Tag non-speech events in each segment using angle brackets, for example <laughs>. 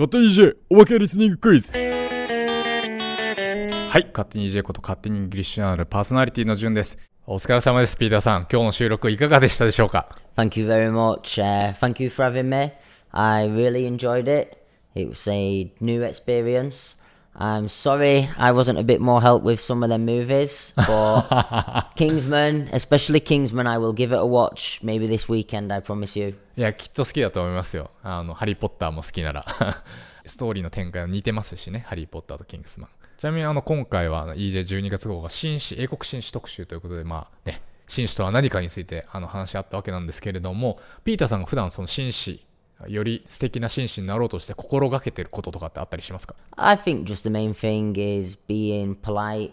勝手に EJ おまけリスニングクイズはい勝手に EJ こと勝手にイングリッシュナルパーソナリティの順ですお疲れ様ですピーターさん今日の収録いかがでしたでしょうか Thank you very much. Uh, thank you for having me. I really enjoyed it. It was a new experience. I'm sorry I wasn't a bit more help with some of them movies, but <laughs> Kingsman, especially Kingsman, I will give it a watch. Maybe this weekend, I promise you. いやきっと好きだと思いますよ。あのハリー・ポッターも好きなら。<laughs> ストーリーの展開は似てますしね。ハリー・ポッターとキングスマン。ちなみにあの今回は EJ12 月号が紳士英国紳士特集ということでまあね紳士とは何かについてあの話し合ったわけなんですけれどもピーターさんが普段その紳士より素敵な紳士になろうとして心がけてることとかってあったりしますか I think just the main thing is being polite,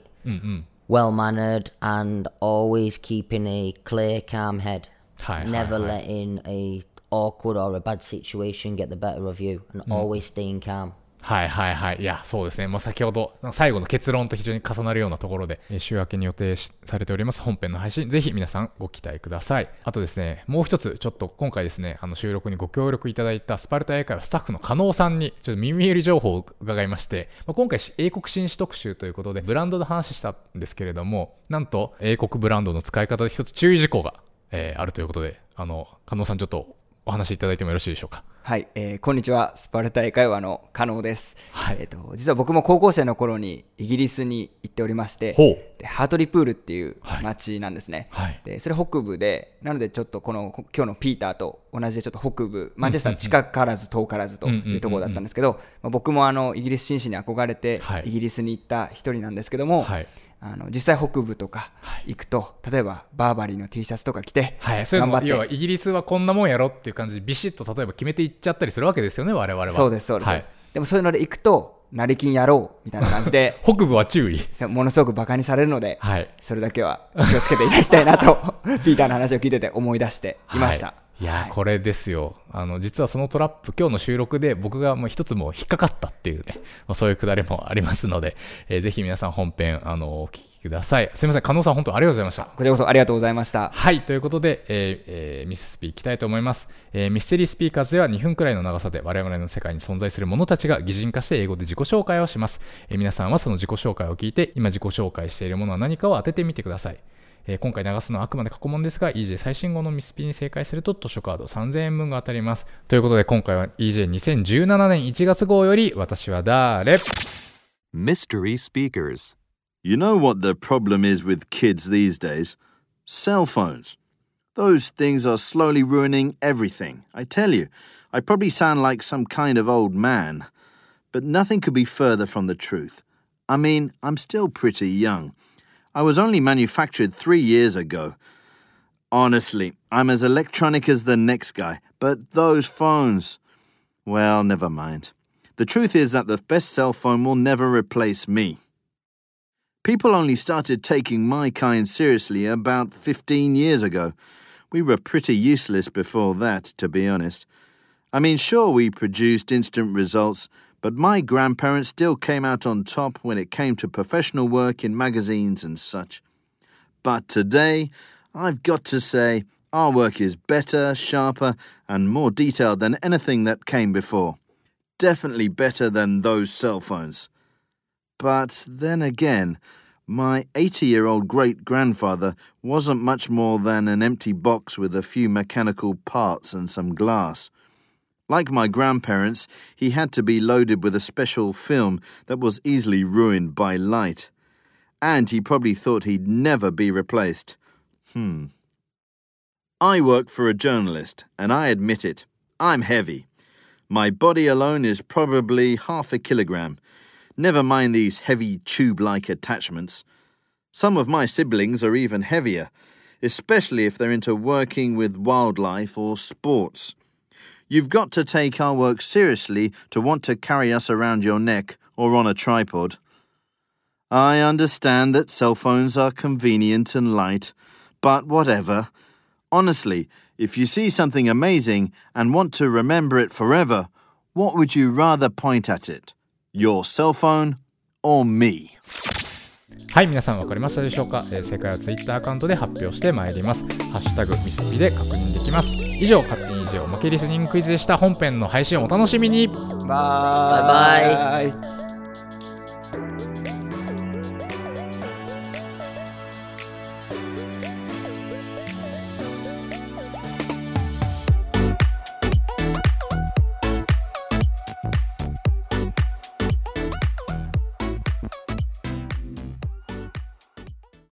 well mannered, and always keeping a clear, calm head. はいはい Never はい letting a awkward or a bad situation get the better of you, and always staying calm. はいはいはい。いや、そうですね。まあ、先ほど、最後の結論と非常に重なるようなところで、週明けに予定されております本編の配信、ぜひ皆さんご期待ください。あとですね、もう一つ、ちょっと今回ですね、あの収録にご協力いただいたスパルタ英会話スタッフの加納さんに、ちょっと耳寄り情報を伺いまして、まあ、今回、英国紳士特集ということで、ブランドの話したんですけれども、なんと、英国ブランドの使い方で一つ注意事項が、えーあるということで、あの、加納さん、ちょっとお話しいただいてもよろしいでしょうか？はい、えーこんにちは。スパルタ英会話の加納です。はい。えっ、と、実は僕も高校生の頃にイギリスに行っておりまして、でハートリプールっていうはい。町なんですね。はい。で、それ北部で、なのでちょっとこの今日のピーターと同じでちょっと北部、マンチェスター近からず遠からずというところだったんですけど、まあ僕もあのイギリス紳士に憧れてはい。イギリスに行った一人なんですけども、はい。あの実際北部とか行くと、例えばバーバリーの T シャツとか着て、はい、そういうの頑張って。要はイギリスはこんなもんやろっていう感じでビシッと例えば決めていっちゃったりするわけですよね我々は。そうですそうです、はい、でもそういうので行くと成金やろうみたいな感じで北部は注意。<laughs> ものすごくバカにされるので、はい。それだけは気をつけていただきたいなとピーターの話を聞いてて思い出してい。ました、はいいやー、これですよ。あの実はそのトラップ今日の収録で僕がもう一つもう引っかかったっていうね、まあ、そういうくだりもありますので、えーぜひ皆さん本編あのお聞きください。すみません。加納さん本当ありがとうございました。こちらこそありがとうございました。はい、ということで、えーえーミススピーいきたいと思います、えーミステリースピーカーズでは2分くらいの長さで我々の世界に存在する者たちが擬人化して英語で自己紹介をします、えー皆さんはその自己紹介を聞いて今自己紹介しているものは何かを当ててみてください、えー今回流すのはあくまで過去問ですが EJ 最新号のミスピに正解すると図書カード3000円分が当たります。ということで今回は EJ2017 年1月号より私は誰？Mystery Speakers. You know what the problem is with kids these days? Cell phones. Those things are slowly ruining everything. I tell you, I probably sound like some kind of old man, but nothing could be further from the truth. I mean, I'm still pretty young. I was only manufactured three years ago. Honestly, I'm as electronic as the next guy, but those phones. Well, never mind. The truth is that the best cell phone will never replace me. People only started taking my kind seriously about 15 years ago. We were pretty useless before that, to be honest. I mean, sure, we produced instant results, but my grandparents still came out on top when it came to professional work in magazines and such. But today, I've got to say, our work is better, sharper, and more detailed than anything that came before. Definitely better than those cell phones. But then again, my 80 year old great grandfather wasn't much more than an empty box with a few mechanical parts and some glass. Like my grandparents, he had to be loaded with a special film that was easily ruined by light. And he probably thought he'd never be replaced. Hmm. I work for a journalist, and I admit it. I'm heavy. My body alone is probably half a kilogram. Never mind these heavy tube like attachments. Some of my siblings are even heavier, especially if they're into working with wildlife or sports. You've got to take our work seriously to want to carry us around your neck or on a tripod. I understand that cell phones are convenient and light, but whatever. Honestly, if you see something amazing and want to remember it forever, what would you rather point at it? Your cell phone or me? はい、皆さん分かりましたでしょうか、えー正解は Twitter アカウントで発表してまいります。ハッシュタグミスピで確認できます。以上勝手に以上負けリスニングクイズでした本編の配信をお楽しみにバイバイバイ